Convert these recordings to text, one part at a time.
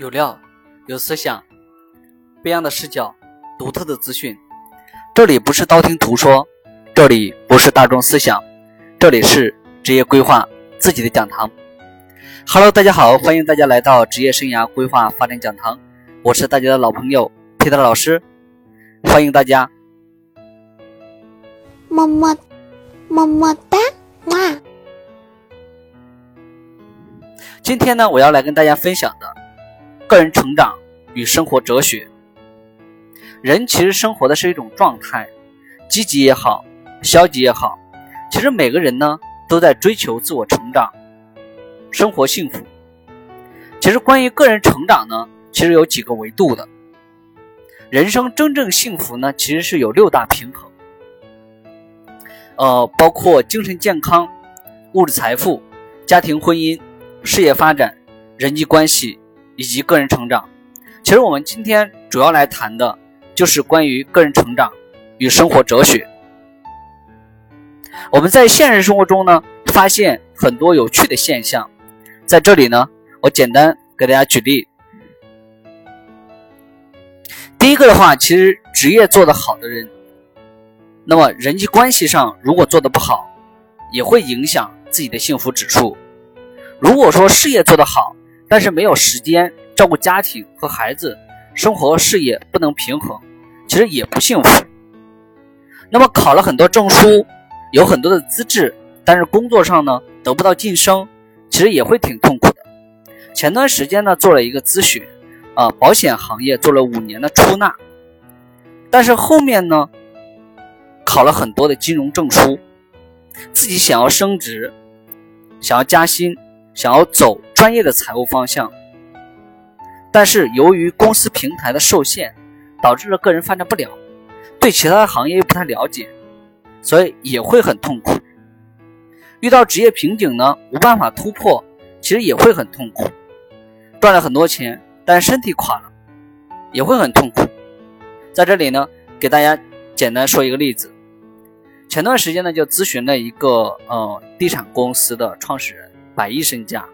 有料，有思想，不一样的视角，独特的资讯。这里不是道听途说，这里不是大众思想，这里是职业规划自己的讲堂。Hello，大家好，欢迎大家来到职业生涯规划发展讲堂，我是大家的老朋友 Peter 老师，欢迎大家。么么么么哒，哇！今天呢，我要来跟大家分享的。个人成长与生活哲学。人其实生活的是一种状态，积极也好，消极也好，其实每个人呢都在追求自我成长，生活幸福。其实关于个人成长呢，其实有几个维度的。人生真正幸福呢，其实是有六大平衡，呃，包括精神健康、物质财富、家庭婚姻、事业发展、人际关系。以及个人成长，其实我们今天主要来谈的就是关于个人成长与生活哲学。我们在现实生活中呢，发现很多有趣的现象，在这里呢，我简单给大家举例。第一个的话，其实职业做得好的人，那么人际关系上如果做得不好，也会影响自己的幸福指数。如果说事业做得好，但是没有时间照顾家庭和孩子，生活和事业不能平衡，其实也不幸福。那么考了很多证书，有很多的资质，但是工作上呢得不到晋升，其实也会挺痛苦的。前段时间呢做了一个咨询，啊，保险行业做了五年的出纳，但是后面呢考了很多的金融证书，自己想要升职，想要加薪。想要走专业的财务方向，但是由于公司平台的受限，导致了个人发展不了，对其他的行业又不太了解，所以也会很痛苦。遇到职业瓶颈呢，无办法突破，其实也会很痛苦。赚了很多钱，但身体垮了，也会很痛苦。在这里呢，给大家简单说一个例子。前段时间呢，就咨询了一个呃地产公司的创始人。百亿身价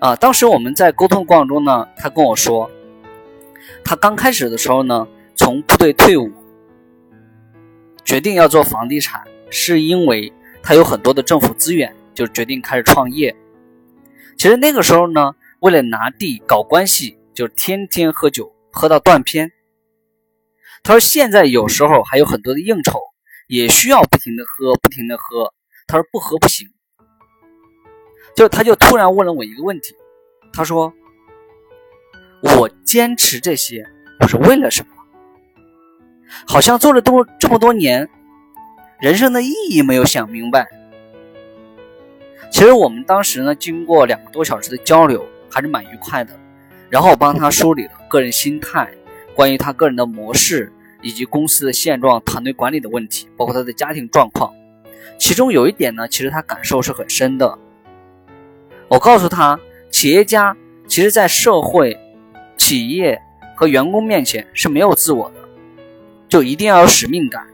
啊！当时我们在沟通过程中呢，他跟我说，他刚开始的时候呢，从部队退伍，决定要做房地产，是因为他有很多的政府资源，就决定开始创业。其实那个时候呢，为了拿地搞关系，就天天喝酒，喝到断片。他说现在有时候还有很多的应酬，也需要不停的喝，不停的喝。他说不喝不行。就他就突然问了我一个问题，他说：“我坚持这些，我是为了什么？好像做了多这么多年，人生的意义没有想明白。”其实我们当时呢，经过两个多小时的交流，还是蛮愉快的。然后我帮他梳理了个人心态，关于他个人的模式，以及公司的现状、团队管理的问题，包括他的家庭状况。其中有一点呢，其实他感受是很深的。我告诉他，企业家其实，在社会、企业和员工面前是没有自我的，就一定要有使命感。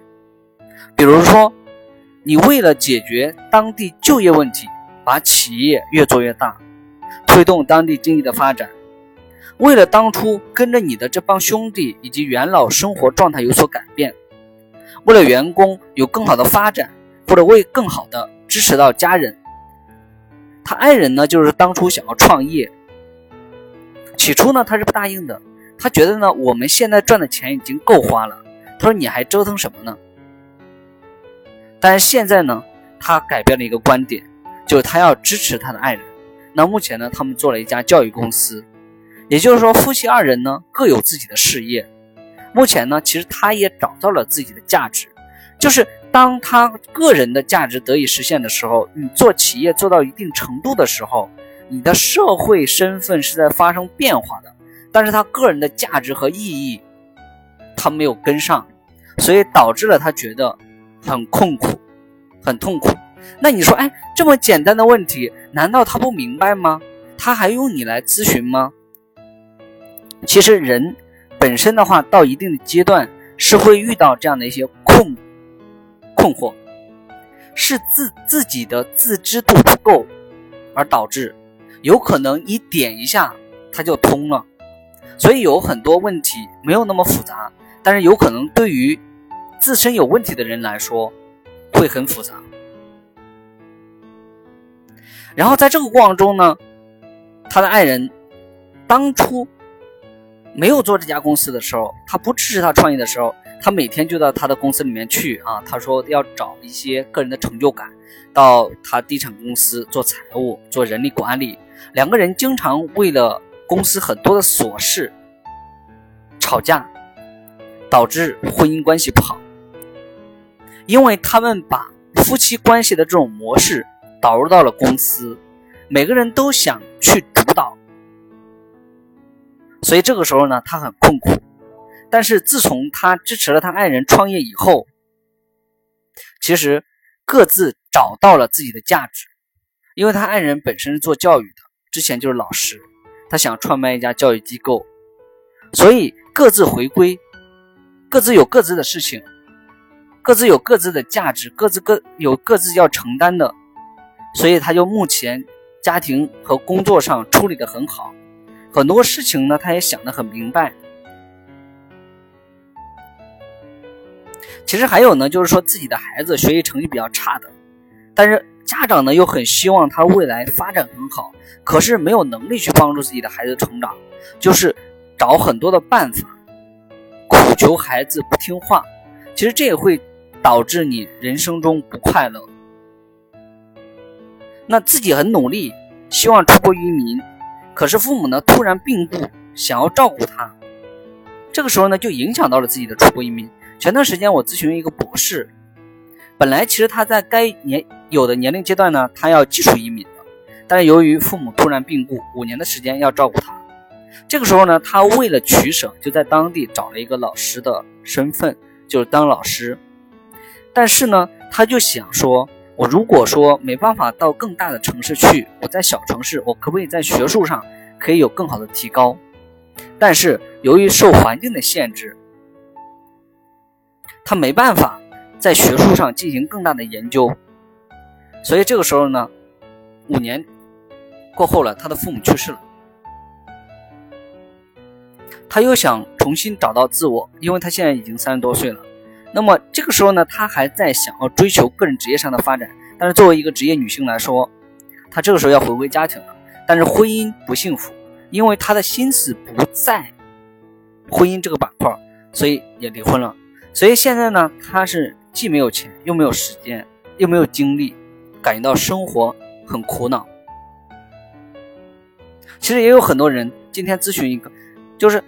比如说，你为了解决当地就业问题，把企业越做越大，推动当地经济的发展；为了当初跟着你的这帮兄弟以及元老生活状态有所改变；为了员工有更好的发展，或者为更好的支持到家人。他爱人呢，就是当初想要创业，起初呢他是不答应的，他觉得呢我们现在赚的钱已经够花了，他说你还折腾什么呢？但是现在呢，他改变了一个观点，就是他要支持他的爱人。那目前呢，他们做了一家教育公司，也就是说夫妻二人呢各有自己的事业。目前呢，其实他也找到了自己的价值，就是。当他个人的价值得以实现的时候，你做企业做到一定程度的时候，你的社会身份是在发生变化的，但是他个人的价值和意义，他没有跟上，所以导致了他觉得很痛苦，很痛苦。那你说，哎，这么简单的问题，难道他不明白吗？他还用你来咨询吗？其实人本身的话，到一定的阶段是会遇到这样的一些困。困惑是自自己的自知度不够而导致，有可能你点一下它就通了。所以有很多问题没有那么复杂，但是有可能对于自身有问题的人来说会很复杂。然后在这个过程中呢，他的爱人当初没有做这家公司的时候，他不支持他创业的时候，他每天就到他的公司里面去啊，他说要找一些个人的成就感，到他地产公司做财务、做人力管理，两个人经常为了。公司很多的琐事吵架，导致婚姻关系不好，因为他们把夫妻关系的这种模式导入到了公司，每个人都想去主导，所以这个时候呢，他很困苦。但是自从他支持了他爱人创业以后，其实各自找到了自己的价值，因为他爱人本身是做教育的，之前就是老师。他想创办一家教育机构，所以各自回归，各自有各自的事情，各自有各自的价值，各自各有各自要承担的，所以他就目前家庭和工作上处理的很好，很多事情呢他也想得很明白。其实还有呢，就是说自己的孩子学习成绩比较差的，但是。家长呢又很希望他未来发展很好，可是没有能力去帮助自己的孩子成长，就是找很多的办法，苦求孩子不听话。其实这也会导致你人生中不快乐。那自己很努力，希望出国移民，可是父母呢突然病故，想要照顾他，这个时候呢就影响到了自己的出国移民。前段时间我咨询一个博士。本来其实他在该年有的年龄阶段呢，他要技术移民的，但是由于父母突然病故，五年的时间要照顾他。这个时候呢，他为了取舍，就在当地找了一个老师的身份，就是当老师。但是呢，他就想说，我如果说没办法到更大的城市去，我在小城市，我可不可以在学术上可以有更好的提高？但是由于受环境的限制，他没办法。在学术上进行更大的研究，所以这个时候呢，五年过后了，他的父母去世了，他又想重新找到自我，因为他现在已经三十多岁了。那么这个时候呢，他还在想要追求个人职业上的发展，但是作为一个职业女性来说，她这个时候要回归家庭了，但是婚姻不幸福，因为她的心思不在婚姻这个板块，所以也离婚了。所以现在呢，他是。既没有钱，又没有时间，又没有精力，感觉到生活很苦恼。其实也有很多人今天咨询一个，就是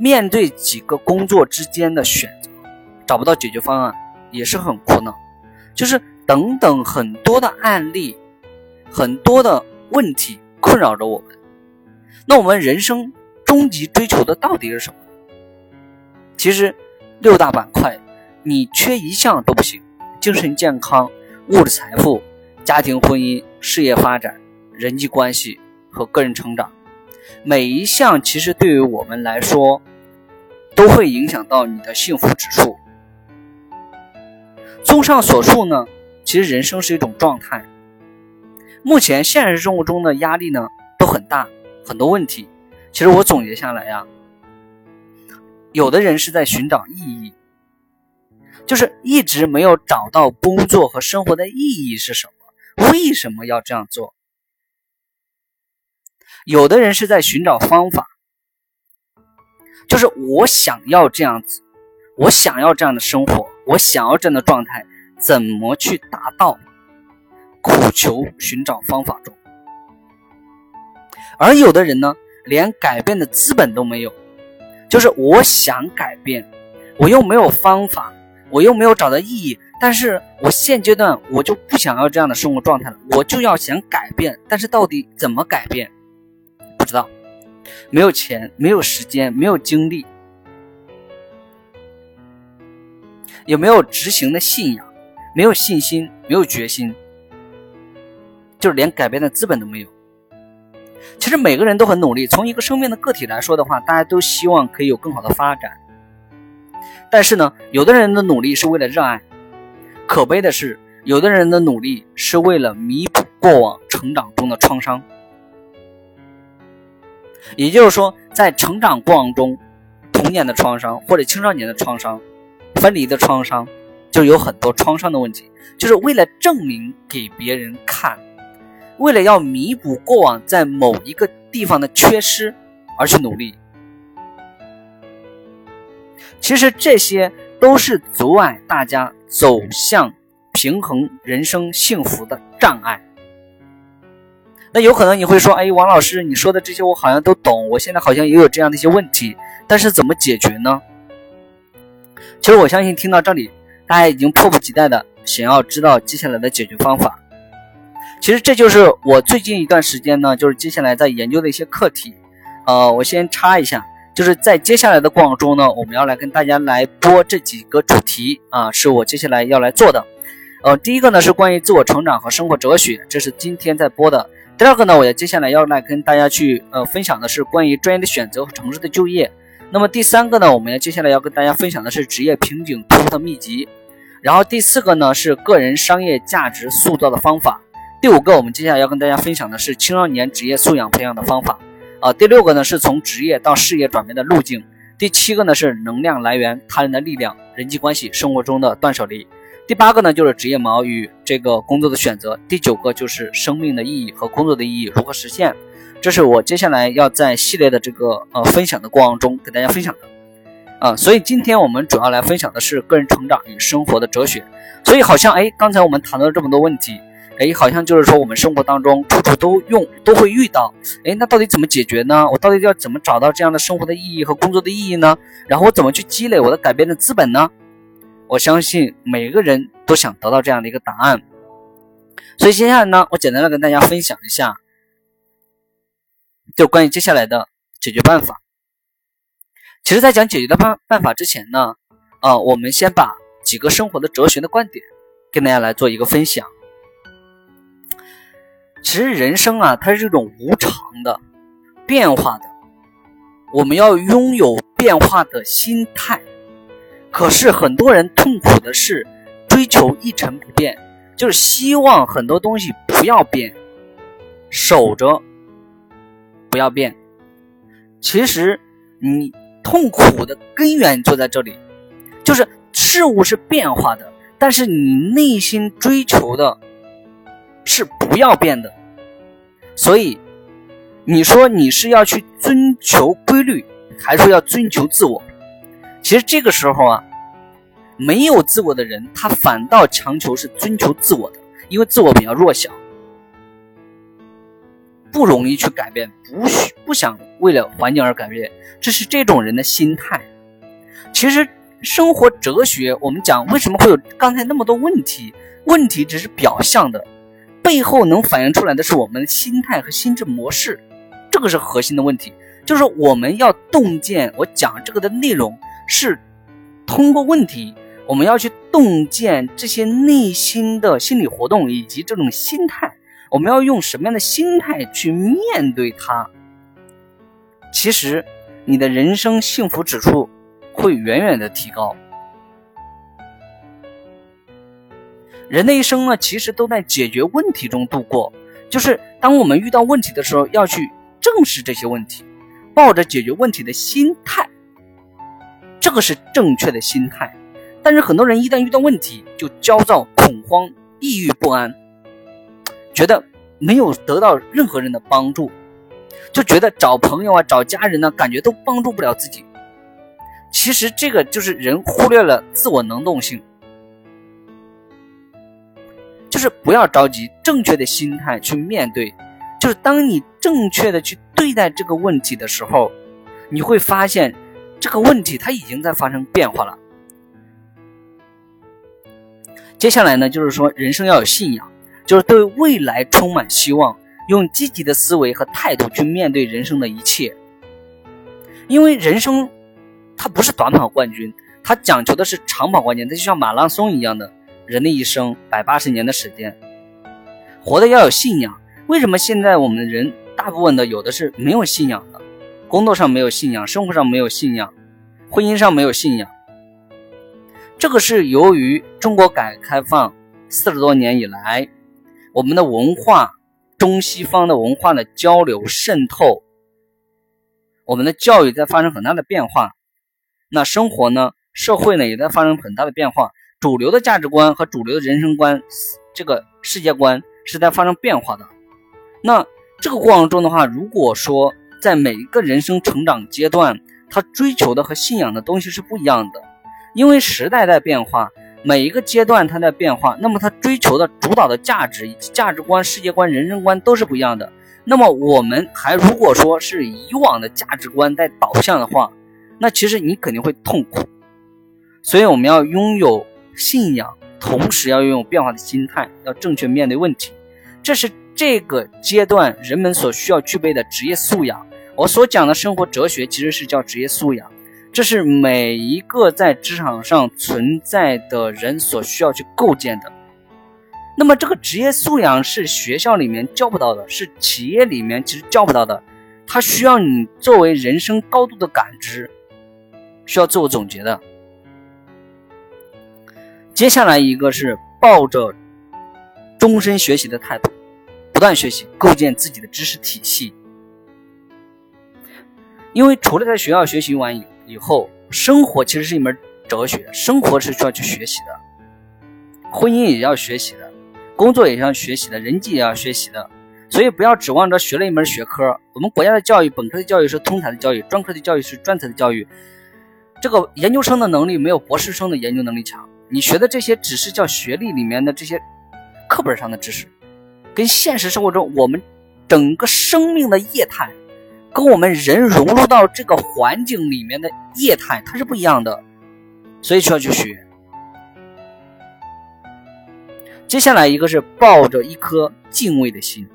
面对几个工作之间的选择，找不到解决方案，也是很苦恼。就是等等很多的案例，很多的问题困扰着我们。那我们人生终极追求的到底是什么？其实六大板块。你缺一项都不行，精神健康、物质财富、家庭婚姻、事业发展、人际关系和个人成长，每一项其实对于我们来说，都会影响到你的幸福指数。综上所述呢，其实人生是一种状态。目前现实生活中的压力呢都很大，很多问题。其实我总结下来呀，有的人是在寻找意义。就是一直没有找到工作和生活的意义是什么？为什么要这样做？有的人是在寻找方法，就是我想要这样子，我想要这样的生活，我想要这样的状态，怎么去达到？苦求寻找方法中，而有的人呢，连改变的资本都没有，就是我想改变，我又没有方法。我又没有找到意义，但是我现阶段我就不想要这样的生活状态了，我就要想改变，但是到底怎么改变，不知道，没有钱，没有时间，没有精力，也没有执行的信仰，没有信心，没有决心，就是连改变的资本都没有。其实每个人都很努力，从一个生命的个体来说的话，大家都希望可以有更好的发展。但是呢，有的人的努力是为了热爱，可悲的是，有的人的努力是为了弥补过往成长中的创伤。也就是说，在成长过程中，童年的创伤或者青少年的创伤、分离的创伤，就有很多创伤的问题，就是为了证明给别人看，为了要弥补过往在某一个地方的缺失而去努力。其实这些都是阻碍大家走向平衡人生幸福的障碍。那有可能你会说：“哎，王老师，你说的这些我好像都懂，我现在好像也有这样的一些问题，但是怎么解决呢？”其实我相信听到这里，大家已经迫不及待的想要知道接下来的解决方法。其实这就是我最近一段时间呢，就是接下来在研究的一些课题。呃，我先插一下，就是在接下来的过程中呢，我们要来跟大家来播这几个主题啊，是我接下来要来做的。呃，第一个呢是关于自我成长和生活哲学，这是今天在播的。第二个呢，我要接下来要来跟大家去呃分享的是关于专业的选择和城市的就业。那么第三个呢，我们要接下来要跟大家分享的是职业瓶颈突破的秘籍。然后第四个呢是个人商业价值塑造的方法。第五个，我们接下来要跟大家分享的是青少年职业素养培养的方法。啊，第六个呢是从职业到事业转变的路径。第七个呢是能量来源、他人的力量、人际关系、生活中的断舍离。第八个呢，就是职业锚与这个工作的选择；第九个就是生命的意义和工作的意义如何实现。这是我接下来要在系列的这个呃分享的过程中给大家分享的啊。所以今天我们主要来分享的是个人成长与生活的哲学。所以好像哎，刚才我们谈到了这么多问题，哎，好像就是说我们生活当中处处都用都会遇到。哎，那到底怎么解决呢？我到底要怎么找到这样的生活的意义和工作的意义呢？然后我怎么去积累我的改变的资本呢？我相信每个人都想得到这样的一个答案，所以接下来呢，我简单的跟大家分享一下，就关于接下来的解决办法。其实，在讲解决的办办法之前呢，啊，我们先把几个生活的哲学的观点跟大家来做一个分享。其实，人生啊，它是这种无常的、变化的，我们要拥有变化的心态。可是很多人痛苦的是追求一成不变，就是希望很多东西不要变，守着不要变。其实你痛苦的根源就在这里，就是事物是变化的，但是你内心追求的是不要变的。所以你说你是要去追求规律，还是要追求自我？其实这个时候啊，没有自我的人，他反倒强求是追求自我的，因为自我比较弱小，不容易去改变，不需不想为了环境而改变，这是这种人的心态。其实生活哲学，我们讲为什么会有刚才那么多问题？问题只是表象的，背后能反映出来的是我们的心态和心智模式，这个是核心的问题。就是我们要洞见，我讲这个的内容。是通过问题，我们要去洞见这些内心的心理活动以及这种心态，我们要用什么样的心态去面对它？其实，你的人生幸福指数会远远的提高。人的一生呢，其实都在解决问题中度过。就是当我们遇到问题的时候，要去正视这些问题，抱着解决问题的心态。这个是正确的心态，但是很多人一旦遇到问题就焦躁、恐慌、抑郁不安，觉得没有得到任何人的帮助，就觉得找朋友啊、找家人呢，感觉都帮助不了自己。其实这个就是人忽略了自我能动性，就是不要着急，正确的心态去面对，就是当你正确的去对待这个问题的时候，你会发现。这个问题它已经在发生变化了。接下来呢，就是说人生要有信仰，就是对未来充满希望，用积极的思维和态度去面对人生的一切。因为人生它不是短跑冠军，它讲求的是长跑冠军，它就像马拉松一样的，人的一生百八十年的时间，活的要有信仰。为什么现在我们人大部分的有的是没有信仰的？工作上没有信仰，生活上没有信仰，婚姻上没有信仰。这个是由于中国改革开放四十多年以来，我们的文化中西方的文化的交流渗透，我们的教育在发生很大的变化，那生活呢，社会呢也在发生很大的变化，主流的价值观和主流的人生观，这个世界观是在发生变化的。那这个过程中的话，如果说在每一个人生成长阶段，他追求的和信仰的东西是不一样的，因为时代在变化，每一个阶段它在变化，那么他追求的主导的价值以及价值观、世界观、人生观都是不一样的。那么我们还如果说是以往的价值观在导向的话，那其实你肯定会痛苦。所以我们要拥有信仰，同时要拥有变化的心态，要正确面对问题，这是。这个阶段人们所需要具备的职业素养，我所讲的生活哲学其实是叫职业素养，这是每一个在职场上存在的人所需要去构建的。那么这个职业素养是学校里面教不到的，是企业里面其实教不到的，它需要你作为人生高度的感知，需要自我总结的。接下来一个是抱着终身学习的态度。不断学习，构建自己的知识体系。因为除了在学校学习完以以后，生活其实是一门哲学，生活是需要去学习的，婚姻也要学习的，工作也要学习的，人际也要学习的。所以不要指望着学了一门学科。我们国家的教育，本科的教育是通才的教育，专科的教育是专才的教育。这个研究生的能力没有博士生的研究能力强。你学的这些只是叫学历里面的这些课本上的知识。跟现实生活中我们整个生命的业态，跟我们人融入到这个环境里面的业态，它是不一样的，所以需要去学。接下来一个是抱着一颗敬畏的心，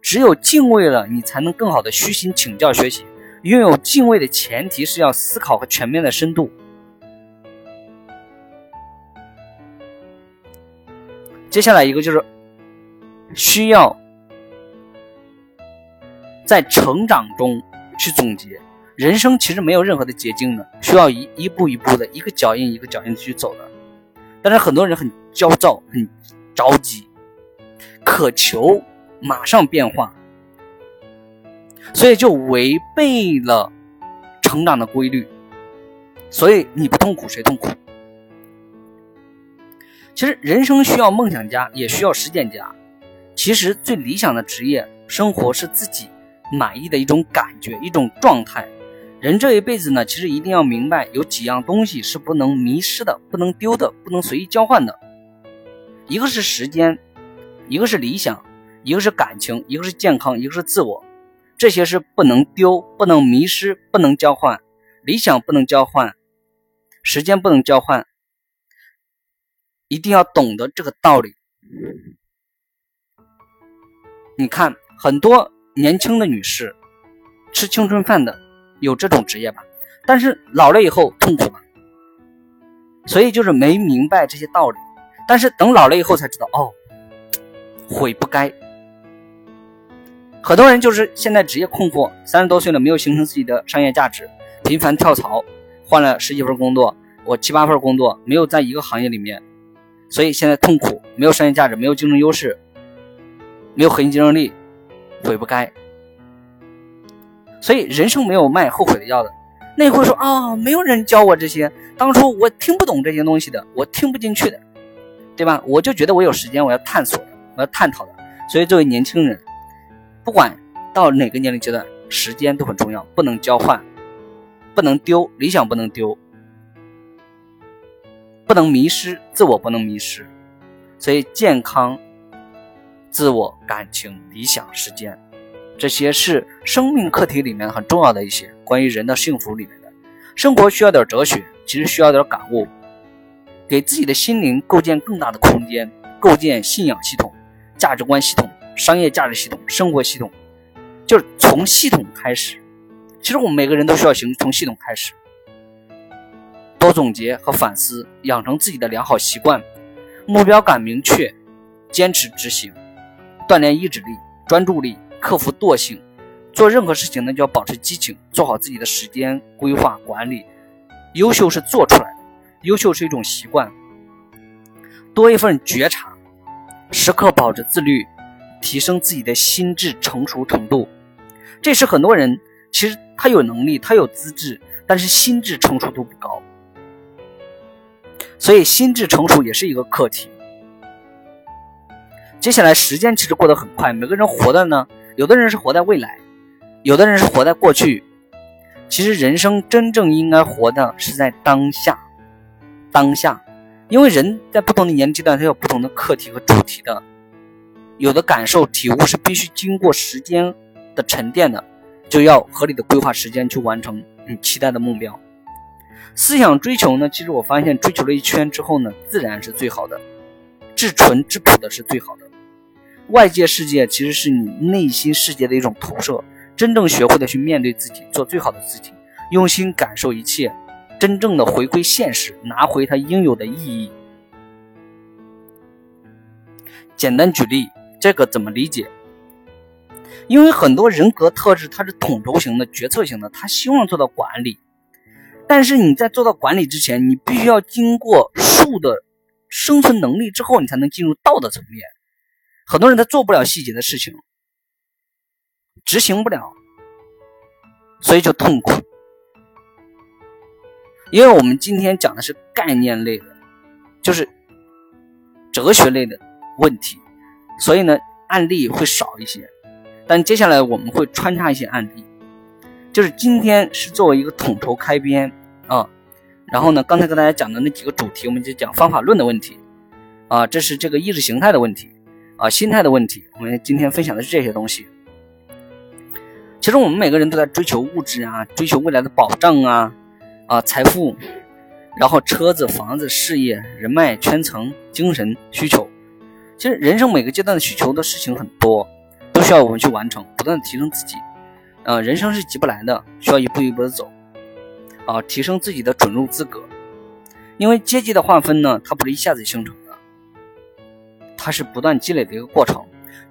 只有敬畏了，你才能更好的虚心请教学习。拥有敬畏的前提是要思考和全面的深度。接下来一个就是。需要在成长中去总结，人生其实没有任何的捷径的，需要一一步一步的，一个脚印一个脚印的去走的。但是很多人很焦躁，很着急，渴求马上变化，所以就违背了成长的规律。所以你不痛苦谁痛苦？其实人生需要梦想家，也需要实践家。其实最理想的职业生活是自己满意的一种感觉，一种状态。人这一辈子呢，其实一定要明白，有几样东西是不能迷失的，不能丢的，不能随意交换的。一个是时间，一个是理想，一个是感情，一个是健康，一个是自我。这些是不能丢、不能迷失、不能交换。理想不能交换，时间不能交换，一定要懂得这个道理。你看，很多年轻的女士吃青春饭的，有这种职业吧？但是老了以后痛苦吧，所以就是没明白这些道理。但是等老了以后才知道，哦，悔不该。很多人就是现在职业困惑，三十多岁了没有形成自己的商业价值，频繁跳槽，换了十几份工作，我七八份工作没有在一个行业里面，所以现在痛苦，没有商业价值，没有竞争优势。没有核心竞争力，悔不该。所以人生没有卖后悔的药的。那会说啊，没有人教我这些，当初我听不懂这些东西的，我听不进去的，对吧？我就觉得我有时间，我要探索，我要探讨的。所以作为年轻人，不管到哪个年龄阶段，时间都很重要，不能交换，不能丢理想，不能丢，不能迷失自我，不能迷失。所以健康。自我、感情、理想、时间，这些是生命课题里面很重要的一些关于人的幸福里面的。生活需要点哲学，其实需要点感悟，给自己的心灵构建更大的空间，构建信仰系统、价值观系统、商业价值系统、生活系统，就是从系统开始。其实我们每个人都需要行从系统开始，多总结和反思，养成自己的良好习惯，目标感明确，坚持执行。锻炼意志力、专注力，克服惰性，做任何事情呢就要保持激情，做好自己的时间规划管理。优秀是做出来的，优秀是一种习惯。多一份觉察，时刻保持自律，提升自己的心智成熟程度。这是很多人其实他有能力，他有资质，但是心智成熟度不高。所以心智成熟也是一个课题。接下来时间其实过得很快，每个人活的呢，有的人是活在未来，有的人是活在过去。其实人生真正应该活的是在当下，当下，因为人在不同的年龄阶段，他有不同的课题和主题的，有的感受体悟是必须经过时间的沉淀的，就要合理的规划时间去完成你期待的目标。思想追求呢，其实我发现追求了一圈之后呢，自然是最好的，至纯至朴的是最好的。外界世界其实是你内心世界的一种投射。真正学会的去面对自己，做最好的自己，用心感受一切，真正的回归现实，拿回它应有的意义。简单举例，这个怎么理解？因为很多人格特质它是统筹型的、决策型的，他希望做到管理。但是你在做到管理之前，你必须要经过树的生存能力之后，你才能进入道的层面。很多人他做不了细节的事情，执行不了，所以就痛苦。因为我们今天讲的是概念类的，就是哲学类的问题，所以呢案例会少一些。但接下来我们会穿插一些案例，就是今天是作为一个统筹开篇啊，然后呢刚才跟大家讲的那几个主题，我们就讲方法论的问题啊，这是这个意识形态的问题。啊，心态的问题，我们今天分享的是这些东西。其实我们每个人都在追求物质啊，追求未来的保障啊，啊，财富，然后车子、房子、事业、人脉、圈层、精神需求。其实人生每个阶段的需求的事情很多，都需要我们去完成，不断的提升自己。呃，人生是急不来的，需要一步一步的走。啊，提升自己的准入资格，因为阶级的划分呢，它不是一下子形成的。它是不断积累的一个过程。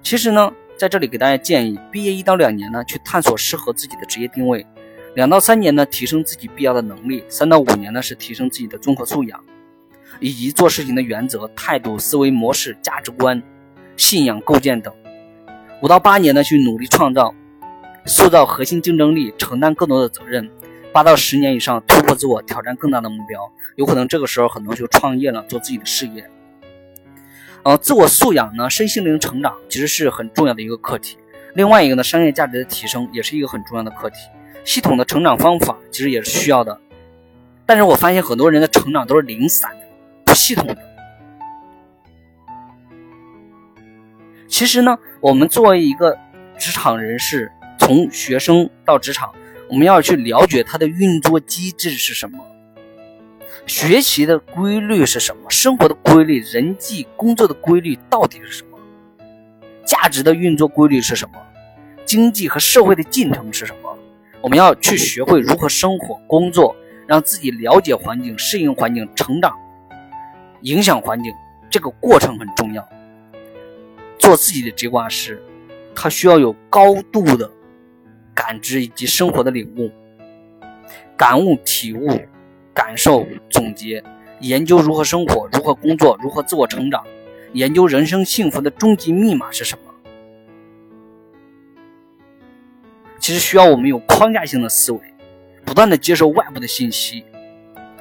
其实呢，在这里给大家建议，毕业一到两年呢，去探索适合自己的职业定位；两到三年呢，提升自己必要的能力；三到五年呢，是提升自己的综合素养，以及做事情的原则、态度、思维模式、价值观、信仰构建等；五到八年呢，去努力创造、塑造核心竞争力，承担更多的责任；八到十年以上，突破自我，挑战更大的目标。有可能这个时候很多就创业了，做自己的事业。呃，自我素养呢，身心灵成长其实是很重要的一个课题。另外一个呢，商业价值的提升也是一个很重要的课题。系统的成长方法其实也是需要的。但是我发现很多人的成长都是零散的、不系统的。其实呢，我们作为一个职场人士，从学生到职场，我们要去了解它的运作机制是什么。学习的规律是什么？生活的规律、人际工作的规律到底是什么？价值的运作规律是什么？经济和社会的进程是什么？我们要去学会如何生活、工作，让自己了解环境、适应环境、成长、影响环境，这个过程很重要。做自己的直挂师，他需要有高度的感知以及生活的领悟、感悟、体悟。感受、总结、研究如何生活、如何工作、如何自我成长，研究人生幸福的终极密码是什么？其实需要我们有框架性的思维，不断的接受外部的信息，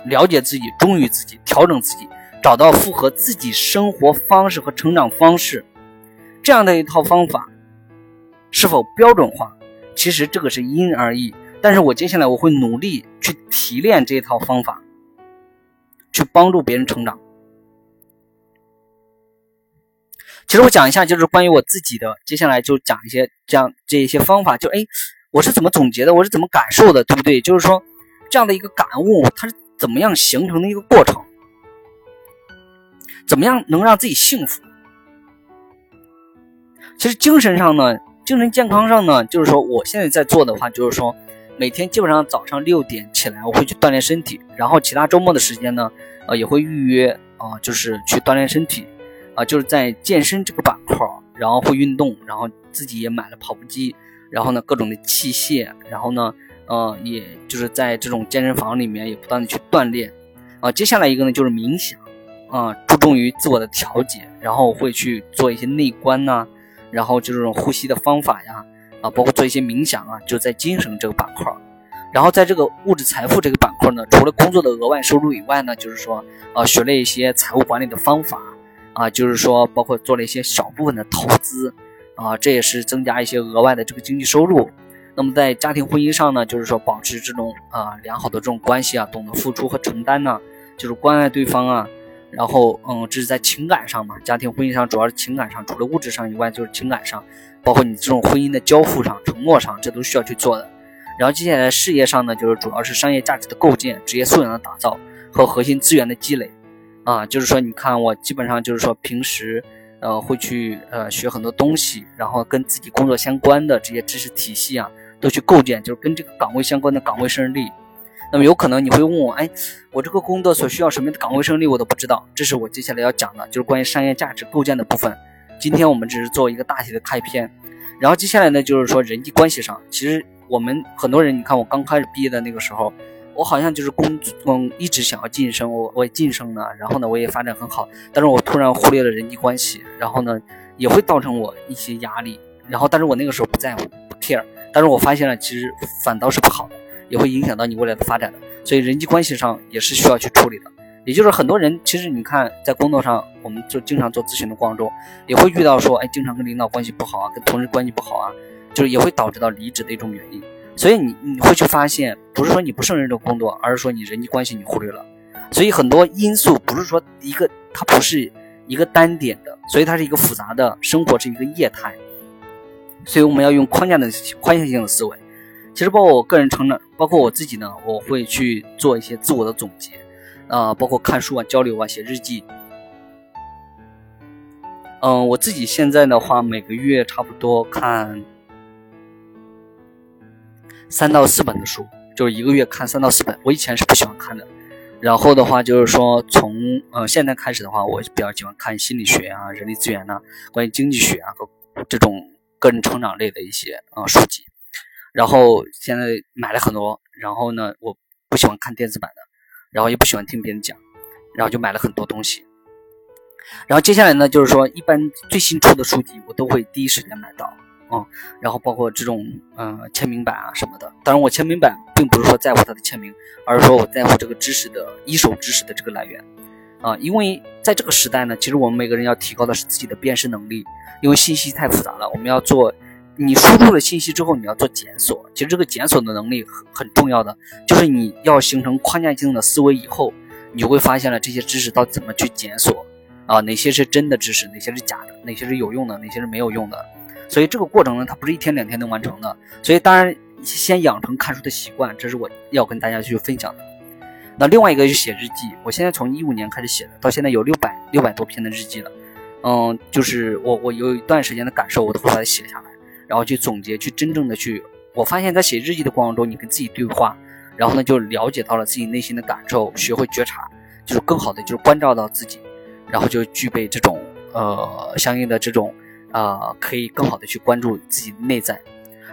了解自己、忠于自己、调整自己，找到符合自己生活方式和成长方式这样的一套方法，是否标准化？其实这个是因人而异。但是我接下来我会努力去提炼这一套方法，去帮助别人成长。其实我讲一下，就是关于我自己的，接下来就讲一些这样这一些方法。就哎，我是怎么总结的？我是怎么感受的？对不对？就是说这样的一个感悟，它是怎么样形成的一个过程？怎么样能让自己幸福？其实精神上呢，精神健康上呢，就是说我现在在做的话，就是说。每天基本上早上六点起来，我会去锻炼身体，然后其他周末的时间呢，呃，也会预约啊，就是去锻炼身体，啊，就是在健身这个板块，然后会运动，然后自己也买了跑步机，然后呢，各种的器械，然后呢，呃，也就是在这种健身房里面也不断的去锻炼，啊，接下来一个呢就是冥想，啊，注重于自我的调节，然后会去做一些内观呐，然后就这种呼吸的方法呀。啊，包括做一些冥想啊，就在精神这个板块然后在这个物质财富这个板块呢，除了工作的额外收入以外呢，就是说，啊，学了一些财务管理的方法，啊，就是说，包括做了一些小部分的投资，啊，这也是增加一些额外的这个经济收入。那么在家庭婚姻上呢，就是说保持这种啊良好的这种关系啊，懂得付出和承担呢，就是关爱对方啊。然后，嗯，这是在情感上嘛，家庭婚姻上主要是情感上，除了物质上以外，就是情感上，包括你这种婚姻的交付上、承诺上，这都需要去做的。然后接下来事业上呢，就是主要是商业价值的构建、职业素养的打造和核心资源的积累，啊，就是说你看我基本上就是说平时，呃，会去呃学很多东西，然后跟自己工作相关的这些知识体系啊，都去构建，就是跟这个岗位相关的岗位胜任力。那么有可能你会问我，哎，我这个工作所需要什么样的岗位胜任力我都不知道，这是我接下来要讲的，就是关于商业价值构建的部分。今天我们只是做一个大体的开篇，然后接下来呢，就是说人际关系上，其实。我们很多人，你看我刚开始毕业的那个时候，我好像就是工嗯一直想要晋升，我我也晋升了，然后呢我也发展很好，但是我突然忽略了人际关系，然后呢也会造成我一些压力，然后但是我那个时候不在乎不 care，但是我发现了其实反倒是不好的，也会影响到你未来的发展的，所以人际关系上也是需要去处理的。也就是很多人其实你看在工作上，我们就经常做咨询的过程中，也会遇到说，哎，经常跟领导关系不好啊，跟同事关系不好啊。就是也会导致到离职的一种原因，所以你你会去发现，不是说你不胜任这个工作，而是说你人际关系你忽略了。所以很多因素不是说一个，它不是一个单点的，所以它是一个复杂的生活是一个业态。所以我们要用框架的框架性的思维。其实包括我个人成长，包括我自己呢，我会去做一些自我的总结，啊，包括看书啊、交流啊、写日记。嗯，我自己现在的话，每个月差不多看。三到四本的书，就是一个月看三到四本。我以前是不喜欢看的，然后的话就是说，从呃现在开始的话，我比较喜欢看心理学啊、人力资源呐、关于经济学啊和这种个人成长类的一些啊书籍。然后现在买了很多，然后呢，我不喜欢看电子版的，然后也不喜欢听别人讲，然后就买了很多东西。然后接下来呢，就是说一般最新出的书籍，我都会第一时间买到。嗯，然后包括这种嗯签名版啊什么的，当然我签名版并不是说在乎它的签名，而是说我在乎这个知识的一手知识的这个来源啊，因为在这个时代呢，其实我们每个人要提高的是自己的辨识能力，因为信息太复杂了，我们要做你输入了信息之后，你要做检索，其实这个检索的能力很很重要的，就是你要形成框架性的思维以后，你就会发现了这些知识到怎么去检索啊，哪些是真的知识，哪些是假的，哪些是有用的，哪些是没有用的。所以这个过程呢，它不是一天两天能完成的。所以当然先养成看书的习惯，这是我要跟大家去分享的。那另外一个就写日记，我现在从一五年开始写的，到现在有六百六百多篇的日记了。嗯，就是我我有一段时间的感受，我都会把它写下来，然后去总结，去真正的去。我发现，在写日记的过程中，你跟自己对话，然后呢就了解到了自己内心的感受，学会觉察，就是更好的就是关照到自己，然后就具备这种呃相应的这种。啊，可以更好的去关注自己的内在。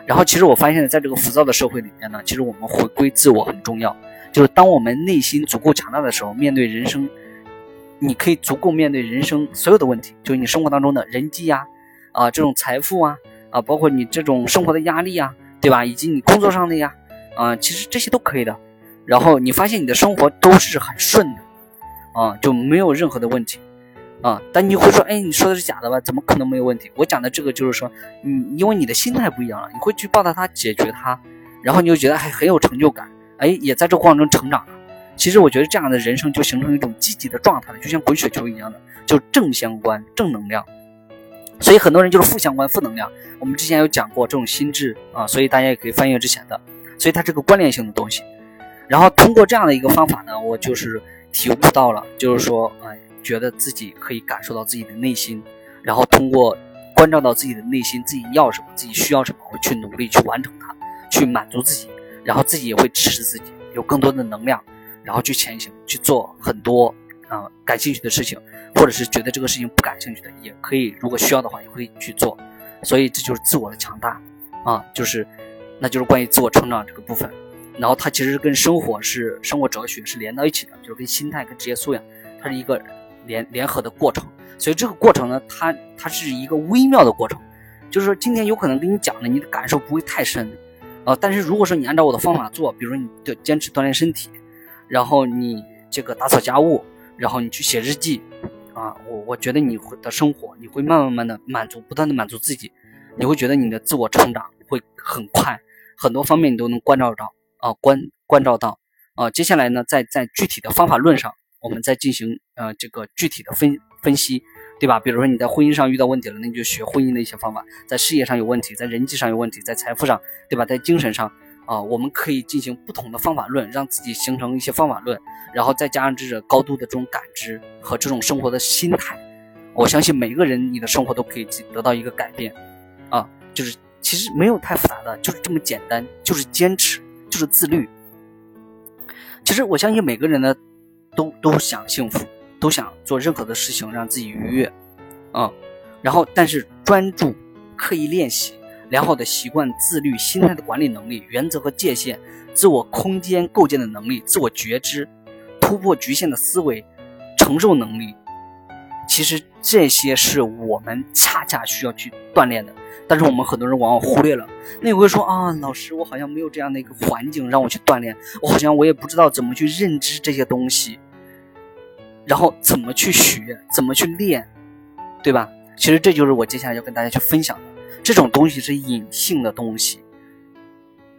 然后，其实我发现，在这个浮躁的社会里面呢，其实我们回归自我很重要。就是当我们内心足够强大的时候，面对人生，你可以足够面对人生所有的问题，就是你生活当中的人际呀，啊，这种财富啊，啊，包括你这种生活的压力呀，对吧？以及你工作上的呀，啊，其实这些都可以的。然后你发现你的生活都是很顺的，啊，就没有任何的问题。啊，但你会说，哎，你说的是假的吧？怎么可能没有问题？我讲的这个就是说，你因为你的心态不一样了，你会去报答他解决他，然后你就觉得还很有成就感，哎，也在这过程中成长了。其实我觉得这样的人生就形成一种积极的状态了，就像滚雪球一样的，就正相关、正能量。所以很多人就是负相关、负能量。我们之前有讲过这种心智啊，所以大家也可以翻阅之前的。所以它这个关联性的东西，然后通过这样的一个方法呢，我就是体悟到了，就是说，哎。觉得自己可以感受到自己的内心，然后通过关照到自己的内心，自己要什么，自己需要什么，我去努力去完成它，去满足自己，然后自己也会支持自己，有更多的能量，然后去前行，去做很多啊感兴趣的事情，或者是觉得这个事情不感兴趣的，也可以，如果需要的话也会去做。所以这就是自我的强大啊，就是，那就是关于自我成长这个部分。然后它其实跟生活是生活哲学是连到一起的，就是跟心态跟职业素养，它是一个。联联合的过程，所以这个过程呢，它它是一个微妙的过程，就是说今天有可能跟你讲的，你的感受不会太深，呃，但是如果说你按照我的方法做，比如说你的坚持锻炼身体，然后你这个打扫家务，然后你去写日记，啊，我我觉得你会的生活，你会慢慢慢的满足，不断的满足自己，你会觉得你的自我成长会很快，很多方面你都能关照到啊，关关照到啊。接下来呢，在在具体的方法论上，我们再进行呃这个具体的分分析。对吧？比如说你在婚姻上遇到问题了，那你就学婚姻的一些方法；在事业上有问题，在人际上有问题，在财富上，对吧？在精神上啊，我们可以进行不同的方法论，让自己形成一些方法论，然后再加上这种高度的这种感知和这种生活的心态，我相信每个人你的生活都可以得到一个改变啊！就是其实没有太复杂的，就是这么简单，就是坚持，就是自律。其实我相信每个人呢，都都想幸福。都想做任何的事情让自己愉悦，啊，然后但是专注、刻意练习、良好的习惯、自律、心态的管理能力、原则和界限、自我空间构建的能力、自我觉知、突破局限的思维、承受能力，其实这些是我们恰恰需要去锻炼的。但是我们很多人往往忽略了。那你会说啊，老师，我好像没有这样的一个环境让我去锻炼，我好像我也不知道怎么去认知这些东西。然后怎么去学，怎么去练，对吧？其实这就是我接下来要跟大家去分享的。这种东西是隐性的东西，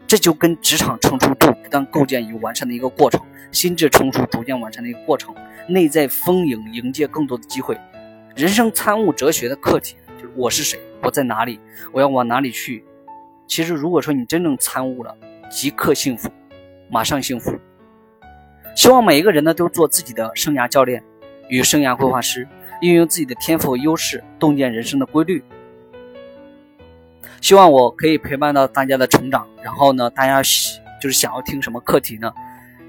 这就跟职场成熟度不断构建与完善的一个过程，心智成熟逐渐完善的一个过程，内在丰盈，迎接更多的机会。人生参悟哲学的课题就是我是谁，我在哪里，我要往哪里去。其实如果说你真正参悟了，即刻幸福，马上幸福。希望每一个人呢都做自己的生涯教练与生涯规划师，运用自己的天赋和优势，洞见人生的规律。希望我可以陪伴到大家的成长，然后呢，大家就是想要听什么课题呢，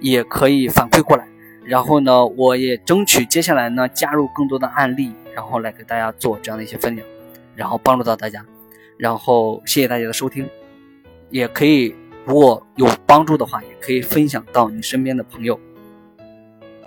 也可以反馈过来。然后呢，我也争取接下来呢加入更多的案例，然后来给大家做这样的一些分享，然后帮助到大家。然后谢谢大家的收听，也可以如果有帮助的话，也可以分享到你身边的朋友。